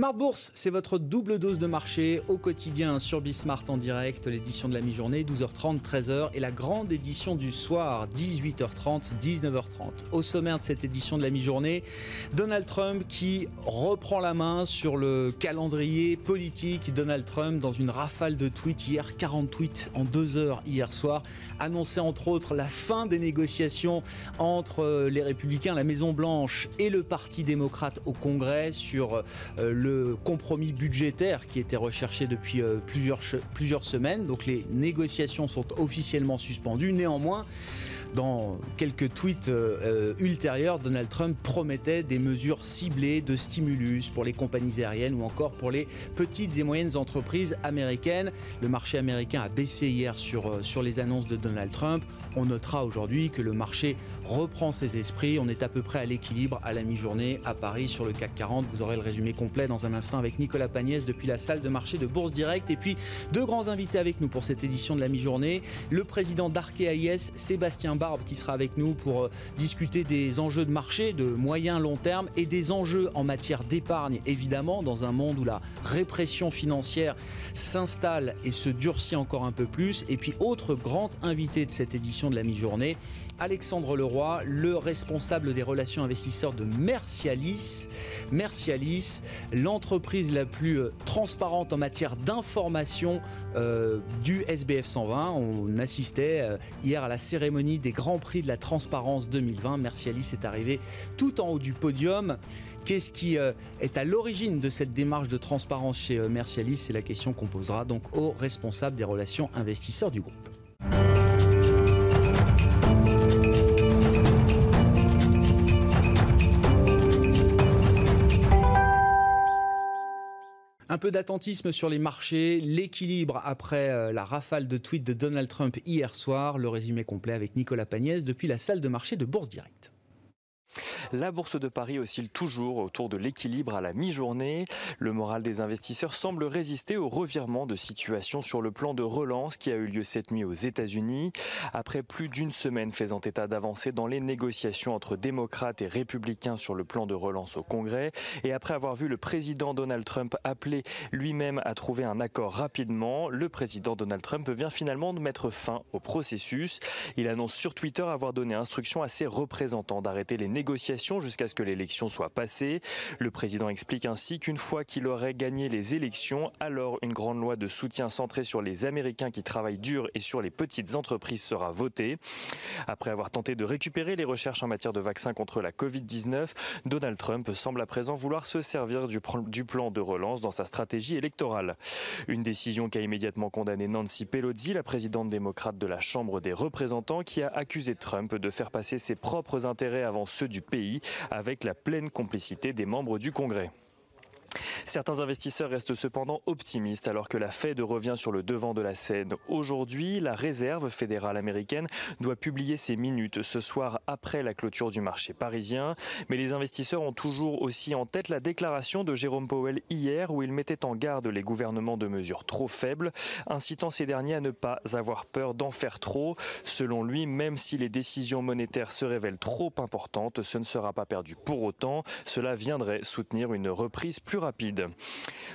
Smart Bourse, c'est votre double dose de marché au quotidien sur Bismart en direct, l'édition de la mi-journée, 12h30, 13h, et la grande édition du soir, 18h30, 19h30. Au sommaire de cette édition de la mi-journée, Donald Trump qui reprend la main sur le calendrier politique. Donald Trump, dans une rafale de tweets hier, 40 tweets en deux heures hier soir, annonçait entre autres la fin des négociations entre les républicains, la Maison-Blanche et le Parti démocrate au Congrès sur euh, le compromis budgétaire qui était recherché depuis euh, plusieurs, plusieurs semaines. Donc les négociations sont officiellement suspendues. Néanmoins, dans quelques tweets euh, ultérieurs, Donald Trump promettait des mesures ciblées de stimulus pour les compagnies aériennes ou encore pour les petites et moyennes entreprises américaines. Le marché américain a baissé hier sur, euh, sur les annonces de Donald Trump. On notera aujourd'hui que le marché reprend ses esprits. On est à peu près à l'équilibre à la mi-journée à Paris sur le CAC 40. Vous aurez le résumé complet dans un instant avec Nicolas Pagnès depuis la salle de marché de Bourse Direct. Et puis deux grands invités avec nous pour cette édition de la mi-journée. Le président d'Arkea IS, Sébastien Barbe qui sera avec nous pour euh, discuter des enjeux de marché de moyen long terme et des enjeux en matière d'épargne évidemment dans un monde où la répression financière s'installe et se durcit encore un peu plus. Et puis autre grand invité de cette édition de la mi-journée, Alexandre Leroy, le responsable des relations investisseurs de Mercialis. Mercialis, l'entreprise la plus euh, transparente en matière d'information euh, du SBF 120. On assistait hier à la cérémonie des Grands Prix de la Transparence 2020. Mercialis est arrivé tout en haut du podium. Qu'est-ce qui est à l'origine de cette démarche de transparence chez Mercialis C'est la question qu'on posera donc au responsable des relations investisseurs du groupe. Peu d'attentisme sur les marchés, l'équilibre après euh, la rafale de tweets de Donald Trump hier soir. Le résumé complet avec Nicolas Pagnès depuis la salle de marché de Bourse Directe. La bourse de Paris oscille toujours autour de l'équilibre à la mi-journée. Le moral des investisseurs semble résister au revirement de situation sur le plan de relance qui a eu lieu cette nuit aux États-Unis. Après plus d'une semaine faisant état d'avancées dans les négociations entre démocrates et républicains sur le plan de relance au Congrès, et après avoir vu le président Donald Trump appeler lui-même à trouver un accord rapidement, le président Donald Trump vient finalement de mettre fin au processus. Il annonce sur Twitter avoir donné instruction à ses représentants d'arrêter les négociations jusqu'à ce que l'élection soit passée. Le président explique ainsi qu'une fois qu'il aurait gagné les élections, alors une grande loi de soutien centrée sur les Américains qui travaillent dur et sur les petites entreprises sera votée. Après avoir tenté de récupérer les recherches en matière de vaccins contre la Covid-19, Donald Trump semble à présent vouloir se servir du, plan de relance dans sa stratégie électorale. Une décision qu'a immédiatement condamné Nancy Pelosi, la présidente démocrate de la Chambre des représentants, qui a accusé Trump de faire passer ses propres intérêts avant ceux du pays avec la pleine complicité des membres du Congrès. Certains investisseurs restent cependant optimistes alors que la Fed revient sur le devant de la scène. Aujourd'hui, la Réserve fédérale américaine doit publier ses minutes ce soir après la clôture du marché parisien. Mais les investisseurs ont toujours aussi en tête la déclaration de Jérôme Powell hier où il mettait en garde les gouvernements de mesures trop faibles, incitant ces derniers à ne pas avoir peur d'en faire trop. Selon lui, même si les décisions monétaires se révèlent trop importantes, ce ne sera pas perdu pour autant. Cela viendrait soutenir une reprise plus rapide.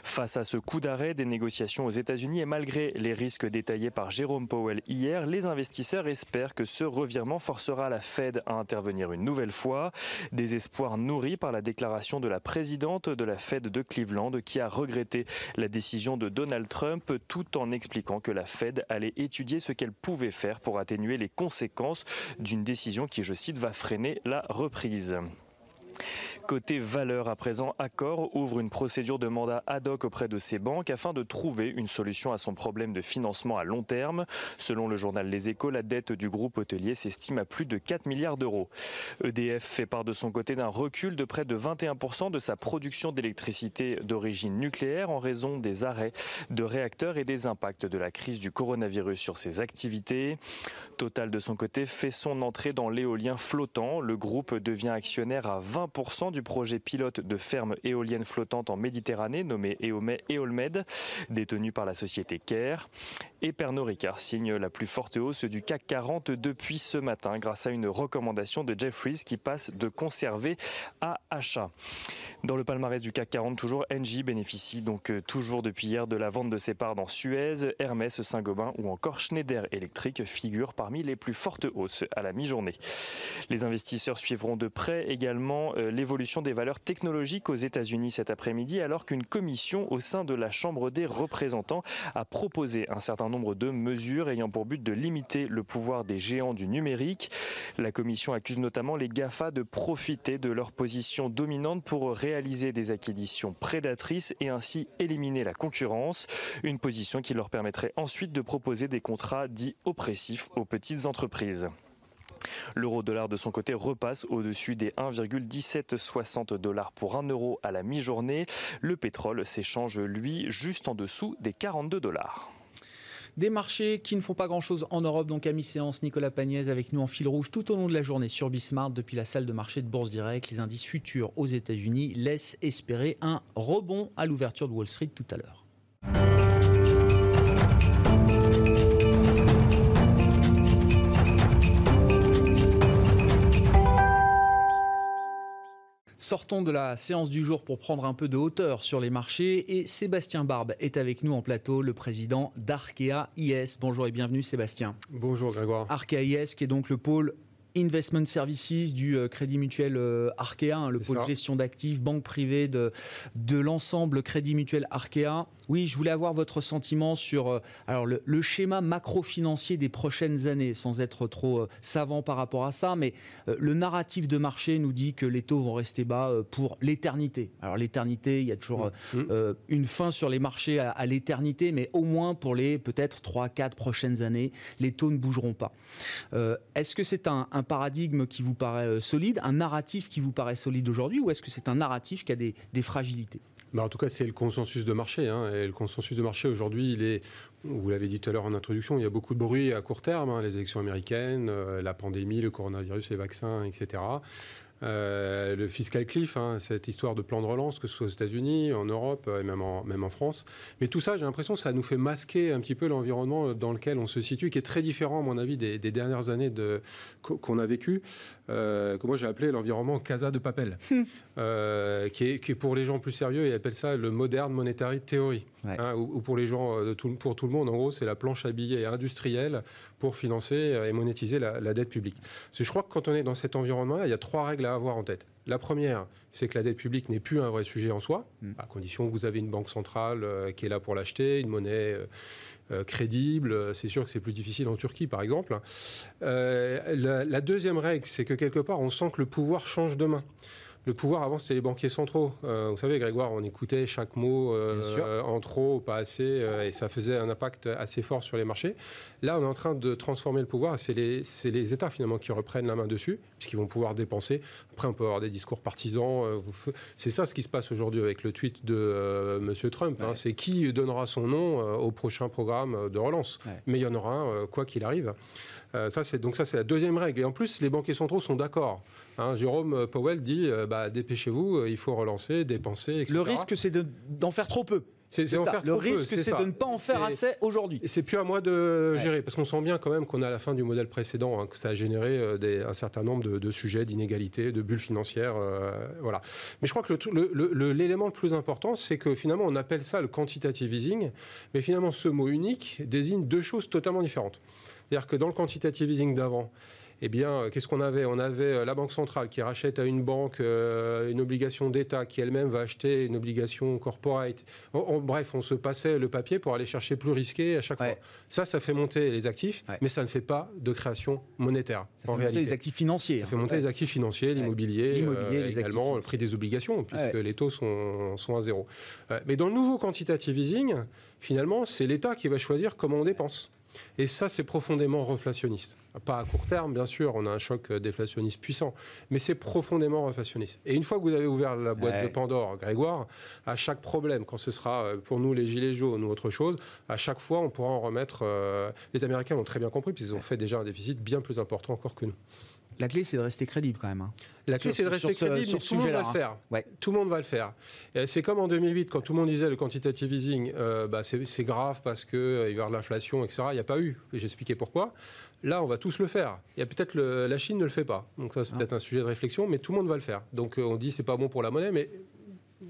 Face à ce coup d'arrêt des négociations aux États-Unis et malgré les risques détaillés par Jérôme Powell hier, les investisseurs espèrent que ce revirement forcera la Fed à intervenir une nouvelle fois. Des espoirs nourris par la déclaration de la présidente de la Fed de Cleveland qui a regretté la décision de Donald Trump tout en expliquant que la Fed allait étudier ce qu'elle pouvait faire pour atténuer les conséquences d'une décision qui, je cite, va freiner la reprise. Côté valeur, à présent, Accor ouvre une procédure de mandat ad hoc auprès de ses banques afin de trouver une solution à son problème de financement à long terme. Selon le journal Les Échos, la dette du groupe hôtelier s'estime à plus de 4 milliards d'euros. EDF fait part de son côté d'un recul de près de 21% de sa production d'électricité d'origine nucléaire en raison des arrêts de réacteurs et des impacts de la crise du coronavirus sur ses activités. Total de son côté fait son entrée dans l'éolien flottant. Le groupe devient actionnaire à 20% du projet pilote de ferme éolienne flottante en Méditerranée nommé Eolmed, détenu par la société Care. Et Pernod Ricard signent la plus forte hausse du CAC 40 depuis ce matin grâce à une recommandation de Jeffries qui passe de conserver à achat. Dans le palmarès du CAC 40, toujours Engie bénéficie donc euh, toujours depuis hier de la vente de ses parts dans Suez, Hermès, Saint-Gobain ou encore Schneider Electric figurent parmi les plus fortes hausses à la mi-journée. Les investisseurs suivront de près également euh, l'évolution des valeurs technologiques aux États-Unis cet après-midi alors qu'une commission au sein de la Chambre des représentants a proposé un certain nombre de mesures ayant pour but de limiter le pouvoir des géants du numérique. La commission accuse notamment les GAFA de profiter de leur position dominante pour réaliser des acquisitions prédatrices et ainsi éliminer la concurrence, une position qui leur permettrait ensuite de proposer des contrats dits oppressifs aux petites entreprises. L'euro-dollar de son côté repasse au-dessus des 1,1760 dollars pour 1 euro à la mi-journée. Le pétrole s'échange, lui, juste en dessous des 42 dollars. Des marchés qui ne font pas grand-chose en Europe, donc à mi-séance, Nicolas Pagnès avec nous en fil rouge tout au long de la journée sur Bismart depuis la salle de marché de Bourse Direct. Les indices futurs aux États-Unis laissent espérer un rebond à l'ouverture de Wall Street tout à l'heure. Sortons de la séance du jour pour prendre un peu de hauteur sur les marchés et Sébastien Barbe est avec nous en plateau, le président d'Arkea IS. Bonjour et bienvenue Sébastien. Bonjour Grégoire. Arkea IS qui est donc le pôle Investment Services du euh, Crédit Mutuel euh, Arkea, hein, le pôle gestion d'actifs, banque privée de, de l'ensemble Crédit Mutuel Arkea. Oui, je voulais avoir votre sentiment sur euh, alors le, schéma macro-financier des prochaines années, sans être trop savant par rapport à ça, mais le narratif de marché nous dit que les taux vont rester bas pour l'éternité. Alors l'éternité, il y a toujours mmh. Une fin sur les marchés à, l'éternité, mais au moins pour les peut-être 3-4 prochaines années, les taux ne bougeront pas. Est-ce que c'est un paradigme qui vous paraît euh, solide, un narratif qui vous paraît solide aujourd'hui, ou est-ce que c'est un narratif qui a des, fragilités? En tout cas, c'est le consensus de marché. Hein. et le consensus de marché aujourd'hui, il est, vous l'avez dit tout à l'heure en introduction, il y a beaucoup de bruit à court terme, hein, les élections américaines, euh, la pandémie, le coronavirus, les vaccins, etc. Euh, le fiscal cliff, hein, cette histoire de plan de relance, que ce soit aux États-Unis, en Europe et même en, même en France. Mais tout ça, j'ai l'impression que ça nous fait masquer un petit peu l'environnement dans lequel on se situe, qui est très différent, à mon avis, des, dernières années qu'on a vécues, euh, que moi j'ai appelé l'environnement Casa de Papel, euh, qui, est, qui, est, pour les gens plus sérieux, ils appellent ça le modern monetary theory. Hein, ou, pour les gens, de tout, pour tout le monde, en gros, c'est la planche à billets industrielle pour financer et monétiser la, la dette publique. Parce que je crois que quand on est dans cet environnement-là, il y a trois règles à avoir en tête. La première, c'est que la dette publique n'est plus un vrai sujet en soi, mm. à condition que vous avez une banque centrale euh, qui est là pour l'acheter, une monnaie euh, euh, crédible. C'est sûr que c'est plus difficile en Turquie, par exemple. la, deuxième règle, c'est que quelque part, on sent que le pouvoir change de main. Le pouvoir, avant, c'était les banquiers centraux. Euh, vous savez, Grégoire, on écoutait chaque mot euh, en trop, pas assez, euh, et ça faisait un impact assez fort sur les marchés. Là, on est en train de transformer le pouvoir. C'est les, les, États, finalement, qui reprennent la main dessus, puisqu'ils vont pouvoir dépenser. Après, on peut avoir des discours partisans. c'est ça ce qui se passe aujourd'hui avec le tweet de M. Trump. Hein. C'est qui donnera son nom au prochain programme de relance. Mais il y en aura un, quoi qu'il arrive. Ça, c'est, donc ça, c'est la deuxième règle. Et en plus, les banquiers centraux sont d'accord. Hein, Jérôme Powell dit euh, bah, dépêchez-vous, euh, il faut relancer, dépenser, etc. Le risque, c'est d'en faire trop peu. C'est Le risque, c'est de ne pas en faire assez aujourd'hui. Et c'est plus à moi de gérer, parce qu'on sent bien quand même qu'on a à la fin du modèle précédent, hein, que ça a généré euh, des, un certain nombre de, sujets d'inégalité, de bulles financières. voilà. Mais je crois que l'élément le, plus important, c'est que finalement, on appelle ça le quantitative easing, mais finalement, ce mot unique désigne deux choses totalement différentes. C'est-à-dire que dans le quantitative easing d'avant, eh bien, euh, qu'est-ce qu'on avait? On avait euh, la Banque centrale qui rachète à une banque euh, une obligation d'État qui elle-même va acheter une obligation corporate. bref, on se passait le papier pour aller chercher plus risqué à chaque fois. Ça, ça fait monter les actifs, mais ça ne fait pas de création monétaire. Ça fait monter les actifs financiers. Ça fait monter les actifs financiers, l'immobilier, également le prix des obligations, puisque les taux sont, sont à zéro. mais dans le nouveau quantitative easing, finalement, c'est l'État qui va choisir comment on dépense. Et ça, c'est profondément reflationniste. Pas à court terme, bien sûr, on a un choc déflationniste puissant, mais c'est profondément reflationniste. Et une fois que vous avez ouvert la boîte de Pandore, Grégoire, à chaque problème, quand ce sera euh, pour nous les gilets jaunes ou autre chose, à chaque fois, on pourra en remettre. Euh, les Américains l'ont très bien compris, puisqu'ils ont fait déjà un déficit bien plus important encore que nous. La clé, c'est de rester crédible quand même. Hein. La clé, c'est de rester crédible, mais tout le monde va le faire. Hein. Ouais. Tout le monde va le faire. C'est comme en 2008, quand tout le monde disait le quantitative easing, euh, bah, c'est grave parce qu'il euh, va y avoir de l'inflation, etc. Il n'y a pas eu. J'expliquais pourquoi. Là, on va tous le faire. Il y a peut-être la Chine ne le fait pas. Donc ça, c'est ah. peut-être un sujet de réflexion, mais tout le monde va le faire. Donc euh, on dit c'est pas bon pour la monnaie, mais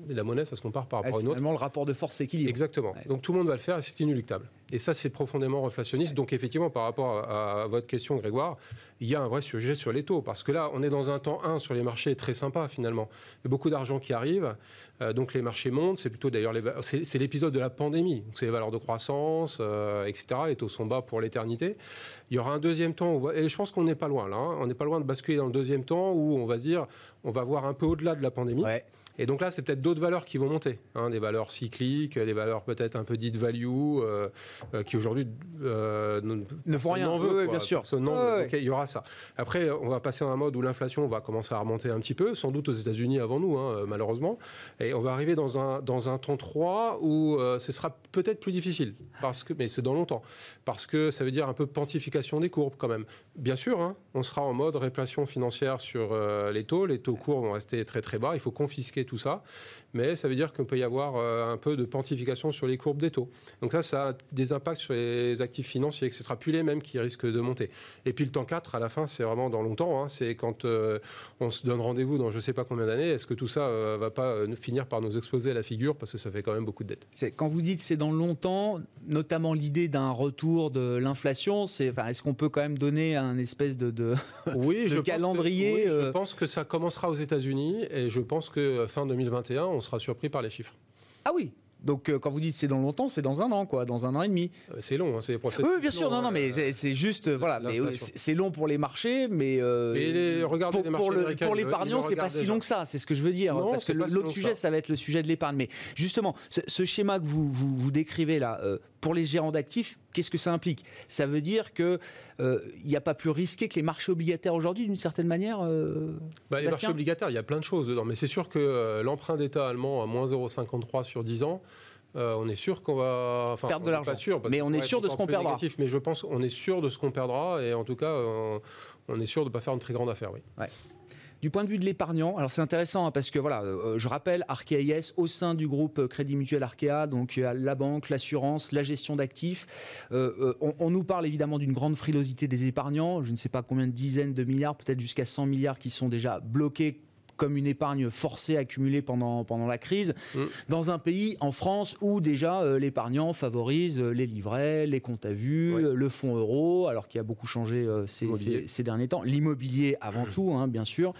la monnaie, ça se compare par rapport à une autre. le rapport de force s'équilibre. Exactement. Donc tout le monde va le faire et c'est inéluctable. Et ça, c'est profondément reflationniste. Donc effectivement, par rapport à, votre question, Grégoire, il y a un vrai sujet sur les taux. Parce que là, on est dans un temps 1 sur les marchés très sympa finalement. Il y a beaucoup d'argent qui arrive. Euh, donc les marchés montent. C'est plutôt d'ailleurs c'est l'épisode de la pandémie. C'est les valeurs de croissance, euh, etc. Les taux sont bas pour l'éternité. Il y aura un deuxième temps. Où, et je pense qu'on n'est pas loin là. Hein. On n'est pas loin de basculer dans le deuxième temps où on va dire, on va voir un peu au-delà de la pandémie. Et donc là, c'est peut-être d'autres valeurs qui vont monter, hein, des valeurs cycliques, des valeurs peut-être un peu dites value, euh, euh, qui aujourd'hui euh, ne font rien. Veut, bien sûr. il y aura ça. Après, on va passer dans un mode où l'inflation va commencer à remonter un petit peu, sans doute aux États-Unis avant nous, hein, malheureusement. Et on va arriver dans un, dans un temps 3 où ce sera peut-être plus difficile, parce que, mais c'est dans longtemps, parce que ça veut dire un peu pontification des courbes quand même. Bien sûr, hein, on sera en mode répression financière sur les taux, les taux courts vont rester très très bas, il faut confisquer tout ça mais ça veut dire qu'il peut y avoir euh, un peu de pontification sur les courbes des taux. Donc ça, ça a des impacts sur les actifs financiers, que ce ne sera plus les mêmes qui risquent de monter. Et puis le temps 4, à la fin, c'est vraiment dans longtemps, hein. c'est quand euh, on se donne rendez-vous dans je ne sais pas combien d'années, est-ce que tout ça ne euh, va pas finir par nous exploser à la figure, parce que ça fait quand même beaucoup de dettes. Quand vous dites c'est dans longtemps, notamment l'idée d'un retour de l'inflation, c'est, enfin, est-ce qu'on peut quand même donner un espèce de, de, oui, je calendrier oui, Je pense que ça commencera aux États-Unis, et je pense que fin 2021, on sera surpris par les chiffres. Ah oui, donc euh, quand vous dites c'est dans longtemps, c'est dans un an, quoi, dans un an et demi. Euh, c'est long, hein, c'est processus. Oui, bien sûr, non, non, mais euh, c'est juste, voilà, c'est long pour les marchés, mais, pour, les pour l'épargnant, c'est pas si long que ça. C'est ce que je veux dire, parce que l'autre sujet, ça va être le sujet de l'épargne. Mais justement, ce, schéma que vous, vous, décrivez là, pour les gérants d'actifs, qu'est-ce que ça implique? Ça veut dire que il n'y a pas plus risqué que les marchés obligataires aujourd'hui, d'une certaine manière. Bah, les marchés obligataires, il y a plein de choses dedans, mais c'est sûr que l'emprunt d'État allemand à moins 0,53 sur 10 ans. Euh, on est sûr qu'on va enfin, perdre de l'argent. Pas sûr, mais on est sûr de ce qu'on perdra. mais je pense qu'on est sûr de ce qu'on perdra et en tout cas, on, est sûr de ne pas faire une très grande affaire. Oui. Du point de vue de l'épargnant, alors c'est intéressant hein, parce que voilà, euh, je rappelle, Arkea IS au sein du groupe Crédit Mutuel Arkea, donc la banque, l'assurance, la gestion d'actifs. Euh, on, on, nous parle évidemment d'une grande frilosité des épargnants. Je ne sais pas combien de dizaines de milliards, peut-être jusqu'à 100 milliards qui sont déjà bloqués comme une épargne forcée accumulée pendant, pendant la crise, mm. dans un pays, en France, où déjà euh, l'épargnant favorise euh, les livrets, les comptes à vue, euh, le fonds euro, alors qu'il a beaucoup changé ces, derniers temps, l'immobilier avant tout, hein, bien sûr.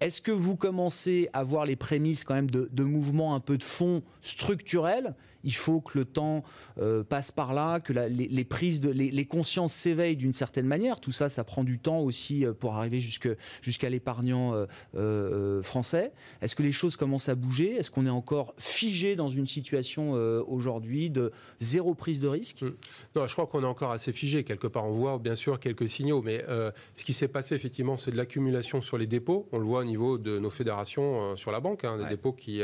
Est-ce que vous commencez à voir les prémices quand même de, de mouvements un peu de fonds structurels il faut que le temps euh, passe par là, que les, prises de, les, consciences s'éveillent d'une certaine manière. Tout ça, ça prend du temps aussi euh, pour arriver jusqu'à l'épargnant euh, français. Est-ce que les choses commencent à bouger? Est-ce qu'on est encore figé dans une situation aujourd'hui de zéro prise de risque? Hum. Non, je crois qu'on est encore assez figé quelque part. On voit bien sûr quelques signaux, mais ce qui s'est passé effectivement, c'est de l'accumulation sur les dépôts. On le voit au niveau de nos fédérations sur la banque, hein, des dépôts qui,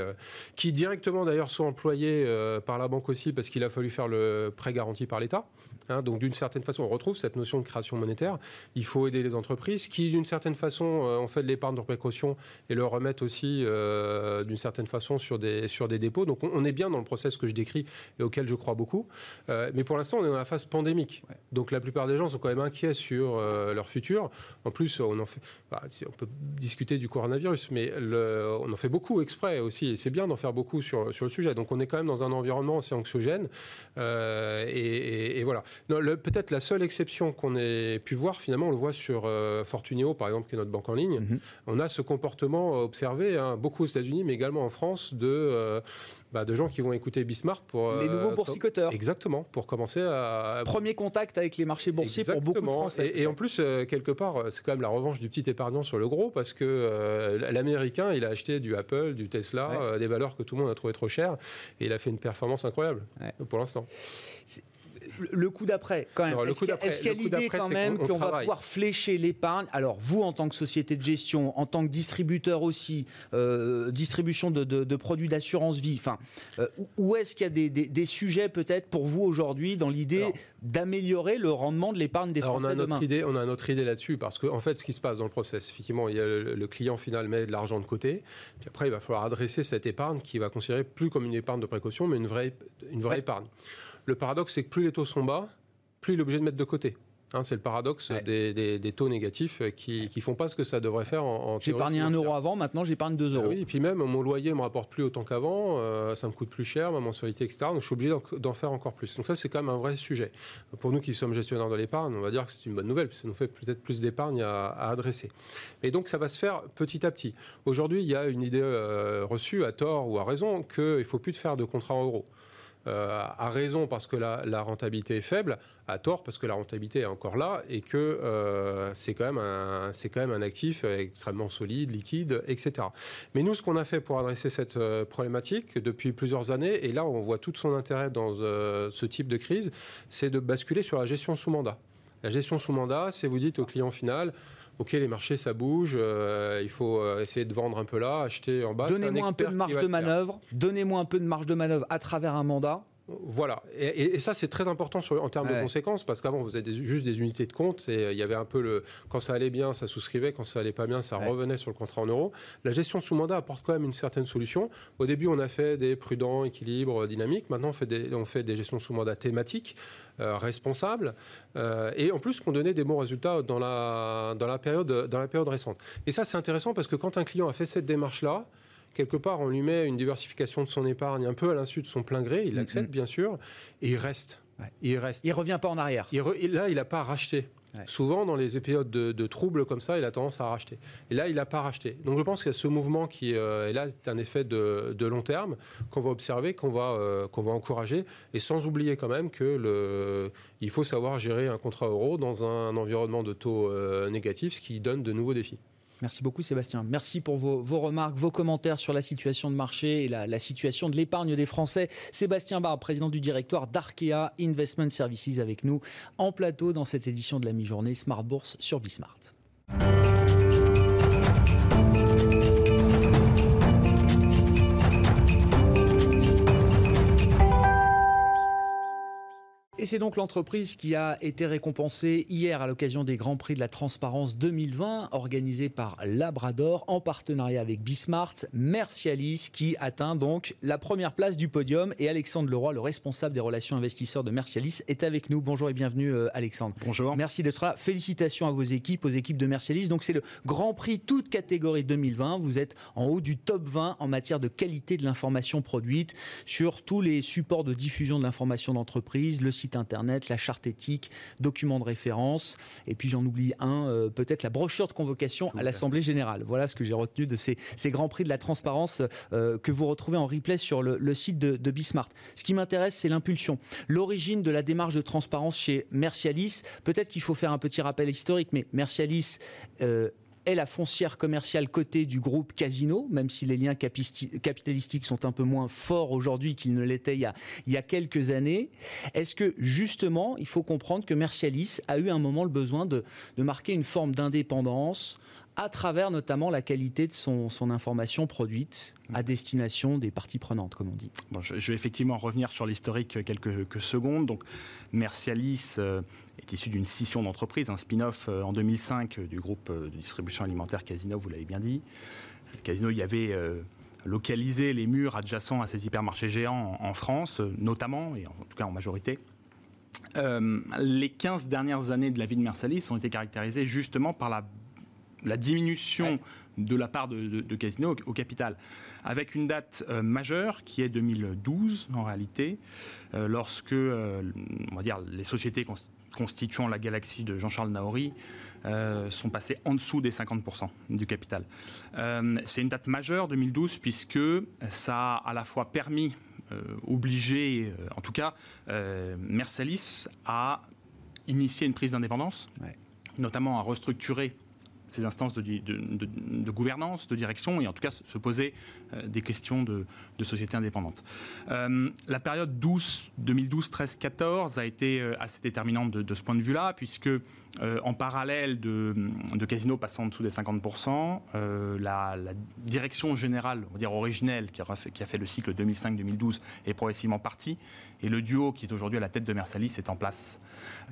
qui directement d'ailleurs sont employés par la banque aussi parce qu'il a fallu faire le prêt garanti par l'État. Hein. donc d'une certaine façon, on retrouve cette notion de création monétaire. Il faut aider les entreprises qui, d'une certaine façon, euh, ont fait de l'épargne de précaution et le remettent aussi, euh, d'une certaine façon, sur des, sur des dépôts. Donc on, est bien dans le process que je décris et auquel je crois beaucoup. Euh, mais pour l'instant, on est dans la phase pandémique. Donc la plupart des gens sont quand même inquiets sur leur futur. En plus, on en fait, bah, on peut discuter du coronavirus, mais le, on en fait beaucoup exprès aussi. Et c'est bien d'en faire beaucoup sur, sur le sujet. Donc on est quand même dans un environnement c'est anxiogène. Euh, et, voilà. Peut-être la seule exception qu'on ait pu voir, finalement, on le voit sur euh, Fortuneo, par exemple, qui est notre banque en ligne. Mhm. On a ce comportement observé, hein, beaucoup aux États-Unis, mais également en France, de, euh, bah, de gens qui vont écouter Bismarck pour. Les nouveaux boursicoteurs. Exactement, pour commencer à. Premier contact avec les marchés boursiers pour beaucoup de Français. Et, en plus, quelque part, c'est quand même la revanche du petit épargnant sur le gros, parce que l'Américain, il a acheté du Apple, du Tesla, des valeurs que tout le monde a trouvé trop chères, et il a fait une performance incroyable pour l'instant. Le coup d'après, quand même. Est-ce qu'il y a, l'idée quand même qu'on va pouvoir flécher l'épargne? Alors, vous, en tant que société de gestion, en tant que distributeur aussi, euh, distribution de, produits d'assurance vie, enfin, euh, où est-ce qu'il y a des, sujets peut-être pour vous aujourd'hui dans l'idée d'améliorer le rendement de l'épargne des Français on a demain? idée, On a notre idée là-dessus parce qu'en en fait, ce qui se passe dans le process, effectivement, il y a le, client final met de l'argent de côté, puis après, il va falloir adresser cette épargne qui va considérer plus comme une épargne de précaution, mais une vraie, une vraie épargne. Le paradoxe, c'est que plus les taux sont bas, plus il est obligé de mettre de côté. Hein, c'est le paradoxe des, taux négatifs qui ne font pas ce que ça devrait faire en, en J'épargnais un euro avant, maintenant j'épargne 2 euros. oui, et puis même mon loyer ne me rapporte plus autant qu'avant, euh, ça me coûte plus cher, ma mensualité, etc. Donc je suis obligé d'en faire encore plus. Donc ça, c'est quand même un vrai sujet. Pour nous qui sommes gestionnaires de l'épargne, on va dire que c'est une bonne nouvelle, ça nous fait peut-être plus d'épargne à, adresser. Et donc ça va se faire petit à petit. Aujourd'hui, il y a une idée euh, reçue, à tort ou à raison, qu'il ne faut plus de faire de contrat en euros. Euh, à raison parce que la, rentabilité est faible, à tort parce que la rentabilité est encore là et que euh, c'est quand, même un, quand même un actif extrêmement solide, liquide, etc. Mais nous, ce qu'on a fait pour adresser cette euh, problématique depuis plusieurs années, et là on voit tout son intérêt dans ce type de crise, c'est de basculer sur la gestion sous mandat. La gestion sous mandat, c'est vous dites au client final, OK, les marchés, ça bouge, il faut essayer de vendre un peu là, acheter en bas. Donnez-moi un, peu de marge de manœuvre, donnez-moi un peu de marge de manœuvre à travers un mandat. Voilà, et, ça c'est très important en termes de conséquences parce qu'avant vous avez juste des unités de compte et il y avait un peu le quand ça allait bien ça souscrivait, quand ça allait pas bien ça revenait sur le contrat en euros. La gestion sous mandat apporte quand même une certaine solution. Au début on a fait des prudents, équilibres, dynamiques. Maintenant on fait des, on fait des gestions sous mandat thématiques, euh, responsables euh, et en plus qu'on donnait des bons résultats dans la dans la période dans la période récente. Et ça c'est intéressant parce que quand un client a fait cette démarche là quelque part, on lui met une diversification de son épargne un peu à l'insu de son plein gré, il l'accepte bien sûr, et il reste. Il reste. Il revient pas en arrière. là, il n'a pas racheté. Souvent, dans les périodes de, troubles comme ça, il a tendance à racheter. Et là, il n'a pas racheté. Donc, je pense qu'il y a ce mouvement qui euh, est là, c'est un effet de, long terme qu'on va observer, qu'on va, euh, qu'on va encourager, et sans oublier quand même que le, il faut savoir gérer un contrat euro dans un environnement de taux euh, négatifs, ce qui donne de nouveaux défis. Merci beaucoup Sébastien. Merci pour vos, remarques, vos commentaires sur la situation de marché et la, situation de l'épargne des Français. Sébastien Barbe, président du directoire d'Arkea Investment Services avec nous en plateau dans cette édition de la mi-journée Smart Bourse sur Bismart. C'est donc l'entreprise qui a été récompensée hier à l'occasion des Grands Prix de la Transparence 2020 organisés par Labrador en partenariat avec Bismart, Mercialis qui atteint donc la première place du podium et Alexandre Leroy, le responsable des relations investisseurs de Mercialis, est avec nous. Bonjour et bienvenue euh, Alexandre. Bonjour. Merci d'être là. Félicitations à vos équipes, aux équipes de Mercialis. Donc c'est le Grand Prix toute catégorie 2020. Vous êtes en haut du top 20 en matière de qualité de l'information produite sur tous les supports de diffusion de l'information d'entreprise, le site internet, la charte éthique, documents de référence, et puis j'en oublie un, euh, peut-être la brochure de convocation à l'Assemblée générale. Voilà ce que j'ai retenu de ces, grands prix de la transparence euh, que vous retrouvez en replay sur le, site de, de Bismart. Ce qui m'intéresse, c'est l'impulsion, l'origine de la démarche de transparence chez Mercialis. Peut-être qu'il faut faire un petit rappel historique, mais Mercialis euh, est la foncière commerciale cotée du groupe Casino, même si les liens capitalistiques sont un peu moins forts aujourd'hui qu'ils ne l'étaient il, y a quelques années. Est-ce que justement, il faut comprendre que Mercialis a eu un moment le besoin de, marquer une forme d'indépendance à travers notamment la qualité de son, information produite à destination des parties prenantes, comme on dit. Je, vais effectivement revenir sur l'historique quelques, secondes. Donc, Mercialis euh, est issu d'une scission d'entreprise, un spin-off euh, en 2005 du groupe euh, de distribution alimentaire Casino, vous l'avez bien dit. Casino, il y avait localisé les murs adjacents à ces hypermarchés géants en, France, notamment, et en, tout cas en majorité. les 15 dernières années de la vie de Mercialis ont été caractérisées justement par la la diminution de la part de, Casino au, capital, avec une date euh, majeure qui est 2012 en réalité, euh, lorsque euh, on va dire, les sociétés constituant la galaxie de Jean-Charles Naori sont passées en dessous des 50% du capital. C'est une date majeure 2012 puisque ça a à la fois permis, obligé, en tout cas, Mercelis à initier une prise d'indépendance, notamment à restructurer ces instances de, gouvernance, de direction, et en tout cas se poser des questions de, société indépendante. la période 12, 2012, 13, 14 a été assez déterminante de, ce point de vue-là, puisque en parallèle de, de Casino passant en dessous des 50%, la, direction générale, on va dire originelle, qui a fait, le cycle 2005-2012, est progressivement partie, et le duo qui est aujourd'hui à la tête de Mersalis est en place.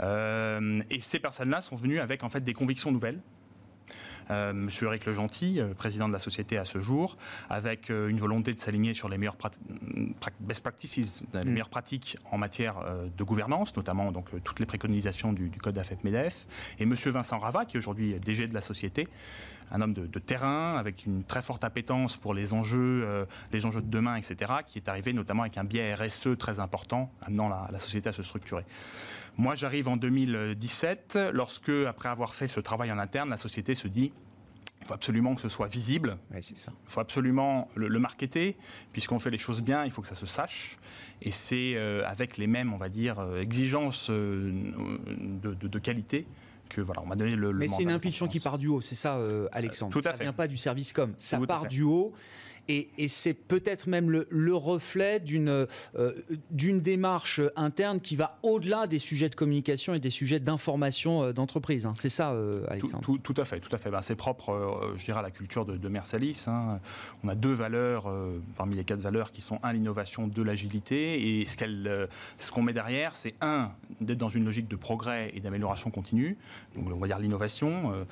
et ces personnes-là sont venues avec en fait des convictions nouvelles euh, Monsieur Eric Legentil, euh, président de la société à ce jour, avec euh, une volonté de s'aligner sur les meilleures best practices, les mm. meilleures pratiques en matière de gouvernance, notamment donc toutes les préconisations du, code AFEP-MEDEF, et Monsieur Vincent Rava, qui est aujourd'hui DG de la société, un homme de, terrain avec une très forte appétence pour les enjeux, les enjeux de demain, etc., qui est arrivé notamment avec un biais RSE très important, amenant la société à se structurer. Moi, j'arrive en 2017, lorsque, après avoir fait ce travail en interne, la société se dit il faut absolument que ce soit visible. c'est ça. Il faut absolument le, marketer. Puisqu'on fait les choses bien, il faut que ça se sache. Et c'est euh, avec les mêmes, on va dire, euh, exigences euh, de, qualité que voilà, on m'a donné le. Mais c'est une impulsion qui part du haut, c'est ça, Alexandre. Tout à ça ne vient pas du service com. Ça part du haut et, c'est peut-être même le, reflet d'une euh, d'une démarche interne qui va au-delà des sujets de communication et des sujets d'information euh, d'entreprise. Hein. C'est ça, euh, Alexandre tout, à fait, tout à fait. Ben, c'est propre, je dirais, à la culture de, de Mersalis. Hein. On a deux valeurs parmi les quatre valeurs qui sont un l'innovation, deux l'agilité. Et ce qu'on met derrière, c'est un d'être dans une logique de progrès et d'amélioration continue. Donc on va dire l'innovation,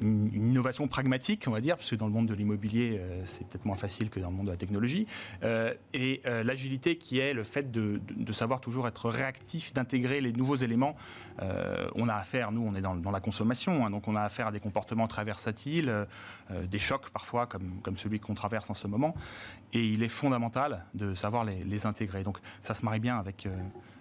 une, une, innovation pragmatique, on va dire, parce que dans le monde de l'immobilier, c'est peut-être moins facile que dans le monde de la technologie. Euh, et euh, l'agilité qui est le fait de, savoir toujours être réactif, d'intégrer les nouveaux éléments. Euh, on a affaire, nous, on est dans, la consommation, hein, donc on a affaire à des comportements très versatiles, des chocs parfois, comme, comme celui qu'on traverse en ce moment. Et il est fondamental de savoir les intégrer. Donc ça se marie bien avec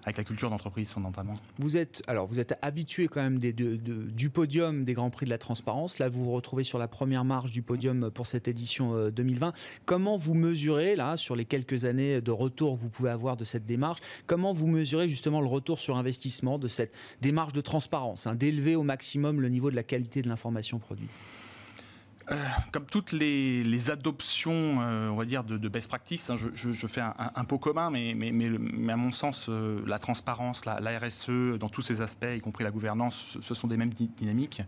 avec la culture d'entreprise fondamentalement. Vous êtes, alors, vous êtes habitué quand même du podium des Grands Prix de la Transparence. Là, vous vous retrouvez sur la première marche du podium pour cette édition 2020. Euh, comment vous mesurez, là, sur les quelques années de retour que vous pouvez avoir de cette démarche, comment vous mesurez justement le retour sur investissement de cette démarche de transparence, hein, d'élever au maximum le niveau de la qualité de l'information produite? Euh, comme toutes les, adoptions, euh, on va dire, de, best practice, hein, je, fais un, pot commun, mais, à mon sens, euh, la transparence, la, RSE, dans tous ces aspects, y compris la gouvernance, ce sont des mêmes dynamiques,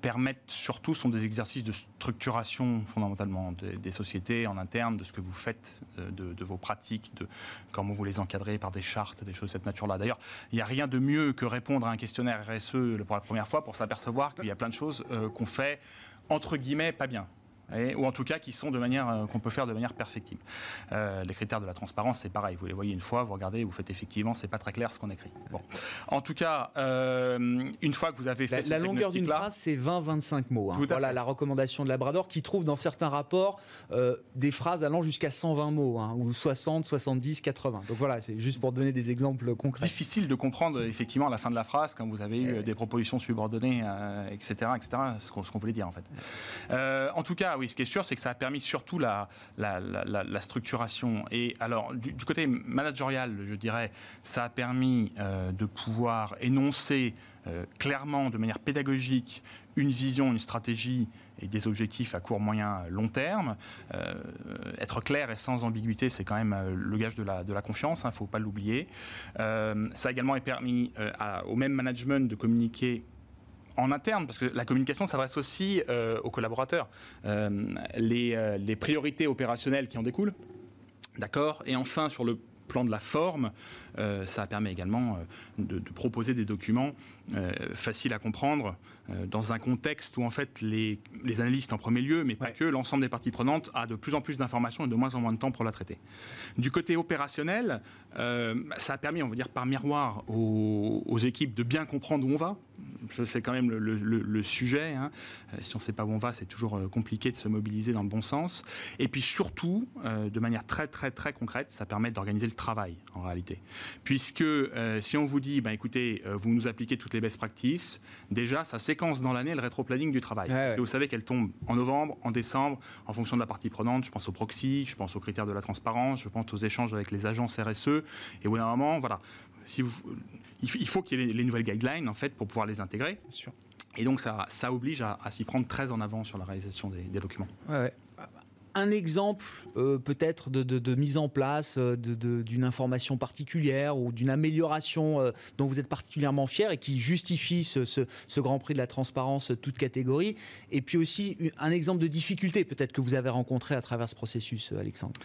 permettent surtout, sont des exercices de structuration fondamentalement des, sociétés en interne, de ce que vous faites, de, vos pratiques, de comment vous les encadrez par des chartes, des choses de cette nature-là. D'ailleurs, il n'y a rien de mieux que répondre à un questionnaire RSE pour la première fois pour s'apercevoir qu'il y a plein de choses qu'on fait entre guillemets, pas bien ou en tout cas qui sont de manière euh, qu'on peut faire de manière perfectible. Euh, les critères de la transparence, c'est pareil. Vous les voyez une fois, vous regardez, vous faites effectivement, c'est pas très clair ce qu'on écrit. Bon. En tout cas, euh, une fois que vous avez fait la, la longueur d'une phrase, c'est 20-25 mots. Hein. Voilà la recommandation de Labrador qui trouve dans certains rapports des phrases allant jusqu'à 120 mots, hein, ou 60, 70, 80. Donc voilà, c'est juste pour donner des exemples concrets. Difficile de comprendre effectivement à la fin de la phrase quand vous avez eu des propositions subordonnées, etc., etc. Ce qu'on voulait dire en fait. en tout cas, oui, ce qui est sûr, c'est que ça a permis surtout la, structuration. Et alors, du, côté managérial, je dirais, ça a permis euh, de pouvoir énoncer euh, clairement, de manière pédagogique, une vision, une stratégie et des objectifs à court, moyen, long terme. Euh, être clair et sans ambiguïté, c'est quand même le gage de la, de la confiance, il hein, ne faut pas l'oublier. ça a également permis au même management de communiquer en interne, parce que la communication s'adresse aussi euh, aux collaborateurs, euh, euh, les, priorités opérationnelles qui en découlent, d'accord. Et enfin, sur le plan de la forme, ça permet également de, proposer des documents faciles à comprendre dans un contexte où en fait les, analystes en premier lieu, mais pas que, l'ensemble des parties prenantes a de plus en plus d'informations et de moins en moins de temps pour la traiter. Du côté opérationnel, ça a permis, on va dire par miroir, aux équipes de bien comprendre où on va, c'est quand même le, sujet. Hein. Euh, si on ne sait pas où on va, c'est toujours euh, compliqué de se mobiliser dans le bon sens. Et puis surtout, euh, de manière très très très concrète, ça permet d'organiser le travail en réalité. Puisque si on vous dit, ben, écoutez, vous nous appliquez toutes les best practices, déjà ça séquence dans l'année le rétro-planning du travail. Vous savez qu'elle tombe en novembre, en décembre, en fonction de la partie prenante. Je pense au proxy, je pense aux critères de la transparence, je pense aux échanges avec les agences RSE. Et au bout d'un moment, voilà, si vous, il faut qu'il y ait les, nouvelles guidelines en fait pour pouvoir les intégrer. Et donc ça, ça oblige à, s'y prendre très en avant sur la réalisation des, documents. Ouais, un exemple euh, peut-être de, mise en place euh, d'une information particulière ou d'une amélioration euh, dont vous êtes particulièrement fier et qui justifie ce, Grand Prix de la transparence toute catégorie. Et puis aussi un exemple de difficulté peut-être que vous avez rencontré à travers ce processus, Alexandre.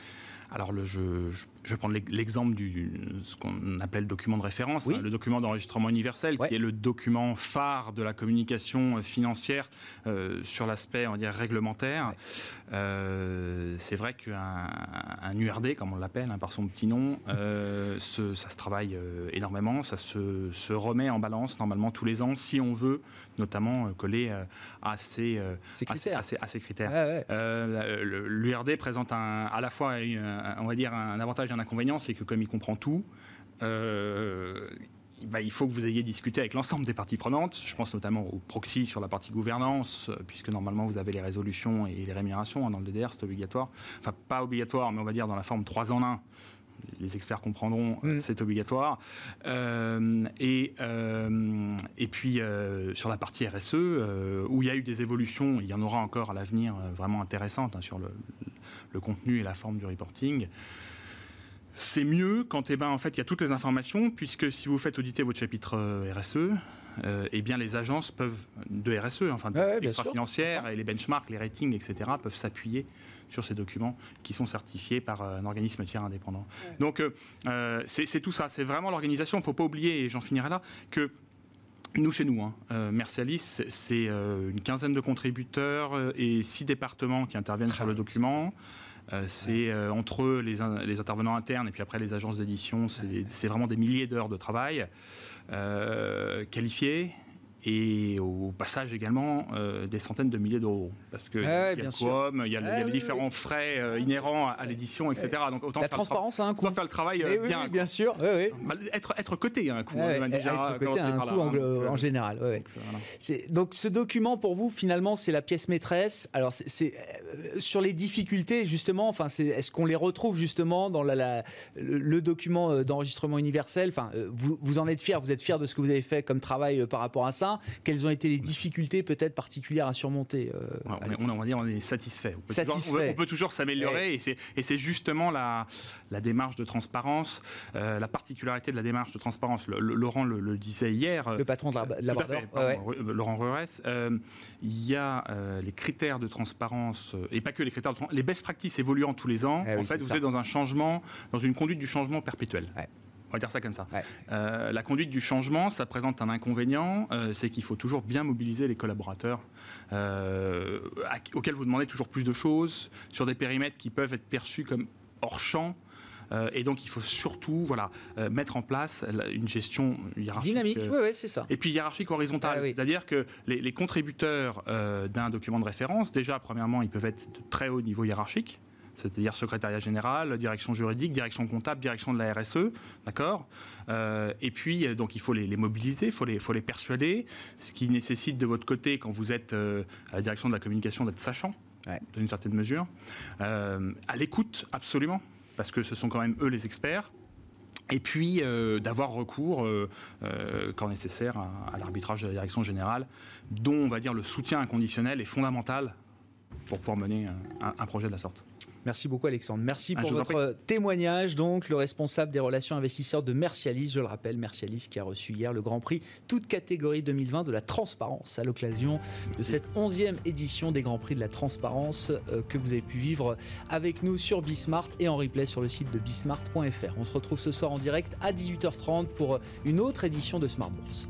Alors le, je, je vais prendre l'exemple du ce qu'on appelle le document de référence, hein, le document d'enregistrement universel, qui est le document phare de la communication financière euh, sur l'aspect, on va dire, réglementaire. Euh, c'est vrai qu'un un URD, comme on l'appelle, hein, par son petit nom, euh, ça se travaille énormément, ça se, se, remet en balance normalement tous les ans, si on veut notamment coller à ces, critères. À ces, critères. L'URD présente un, à la fois, on va dire, un avantage et inconvénient, c'est que comme il comprend tout, euh, bah, il faut que vous ayez discuté avec l'ensemble des parties prenantes. Je pense notamment au proxy sur la partie gouvernance, euh, puisque normalement vous avez les résolutions et les rémunérations hein, dans le DDR, c'est obligatoire. Enfin, pas obligatoire, mais on va dire dans la forme 3 en 1 les experts comprendront, mm. c'est obligatoire. Euh, et, et puis sur la partie RSE, où il y a eu des évolutions, il y en aura encore à l'avenir vraiment intéressantes hein, sur le, le, contenu et la forme du reporting. C'est mieux quand eh ben, en fait, il y a toutes les informations, puisque si vous faites auditer votre chapitre euh, RSE, euh, eh bien, les agences peuvent, de RSE, enfin, extra-financières, et les benchmarks, les ratings, etc., peuvent s'appuyer sur ces documents qui sont certifiés par euh, un organisme tiers indépendant. Donc, c'est tout ça. C'est vraiment l'organisation. Il ne faut pas oublier, et j'en finirai là, que nous, chez nous, hein, Mercialis, c'est une quinzaine de contributeurs et six départements qui interviennent sur le document. Euh, c'est euh, entre les, les, intervenants internes et puis après les agences d'édition, c'est vraiment des milliers d'heures de travail euh, qualifiés et au passage également euh, des centaines de milliers d'euros. Parce que ah il y a le il y a, les différents frais euh, inhérents à, l'édition, etc. Donc autant la transparence a un coût. faire le travail euh, bien. Bien sûr. Bah, être, être coté a un coût. Hein, déjà, être coté a un coût en, général. Donc ce document pour vous finalement c'est la pièce maîtresse. Alors c'est sur les difficultés justement. Enfin est-ce qu'on les retrouve justement dans la, le, document d'enregistrement universel? Enfin vous, vous en êtes fier. Vous êtes fier de ce que vous avez fait comme travail par rapport à ça? Quelles ont été les difficultés peut-être particulières à surmonter euh, on, on, va dire on est satisfait. On peut Toujours, s'améliorer et c'est justement la, la, démarche de transparence, euh, la particularité de la démarche de transparence. Laurent le, disait hier. Le patron de la, de Laurent Rurès. Euh, il y a les critères de transparence et pas que les critères de transparence, les best practices évoluant tous les ans. Eh en fait, vous êtes dans un changement, dans une conduite du changement perpétuel. On va dire ça comme ça. Euh, la conduite du changement, ça présente un inconvénient, euh, c'est qu'il faut toujours bien mobiliser les collaborateurs euh, auxquels vous demandez toujours plus de choses, sur des périmètres qui peuvent être perçus comme hors champ. et donc, il faut surtout voilà, mettre en place une gestion hiérarchique. Dynamique, oui, c'est ça. Et puis hiérarchique horizontale. Ah C'est-à-dire que les, les contributeurs d'un document de référence, déjà, premièrement, ils peuvent être de très haut niveau hiérarchique c'est-à-dire secrétariat général, direction juridique, direction comptable, direction de la RSE, d'accord? Euh, Et puis, donc, il faut les, mobiliser, il faut les, faut les persuader, ce qui nécessite de votre côté, quand vous êtes euh, à la direction de la communication, d'être sachant, ouais. dans une certaine mesure, euh, à l'écoute, absolument, parce que ce sont quand même eux les experts, et puis d'avoir recours, quand nécessaire, à, l'arbitrage de la direction générale, dont on va dire le soutien inconditionnel est fondamental pour pouvoir mener un projet de la sorte. Merci beaucoup Alexandre. Merci ah, pour votre témoignage. Donc le responsable des relations investisseurs de Mercialis, je le rappelle, Mercialis qui a reçu hier le Grand Prix toute catégorie 2020 de la transparence à l'occasion de cette 11e édition des Grands Prix de la transparence euh, que vous avez pu vivre avec nous sur Bismart et en replay sur le site de bismart.fr. On se retrouve ce soir en direct à 18h30 pour une autre édition de Smart Bourse.